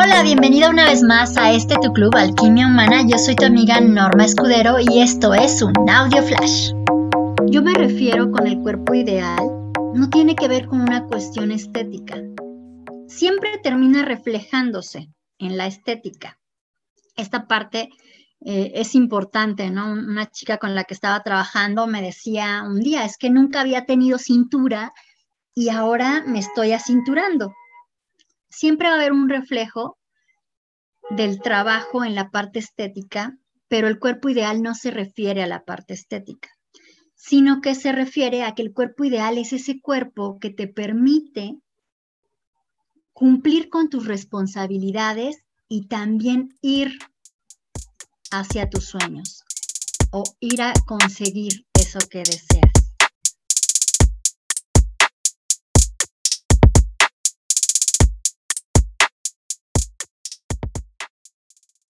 Hola, bienvenida una vez más a este tu club Alquimia Humana. Yo soy tu amiga Norma Escudero y esto es un audio flash. Yo me refiero con el cuerpo ideal, no tiene que ver con una cuestión estética. Siempre termina reflejándose en la estética. Esta parte eh, es importante, ¿no? Una chica con la que estaba trabajando me decía un día, es que nunca había tenido cintura y ahora me estoy acinturando siempre va a haber un reflejo del trabajo en la parte estética, pero el cuerpo ideal no se refiere a la parte estética, sino que se refiere a que el cuerpo ideal es ese cuerpo que te permite cumplir con tus responsabilidades y también ir hacia tus sueños o ir a conseguir eso que deseas.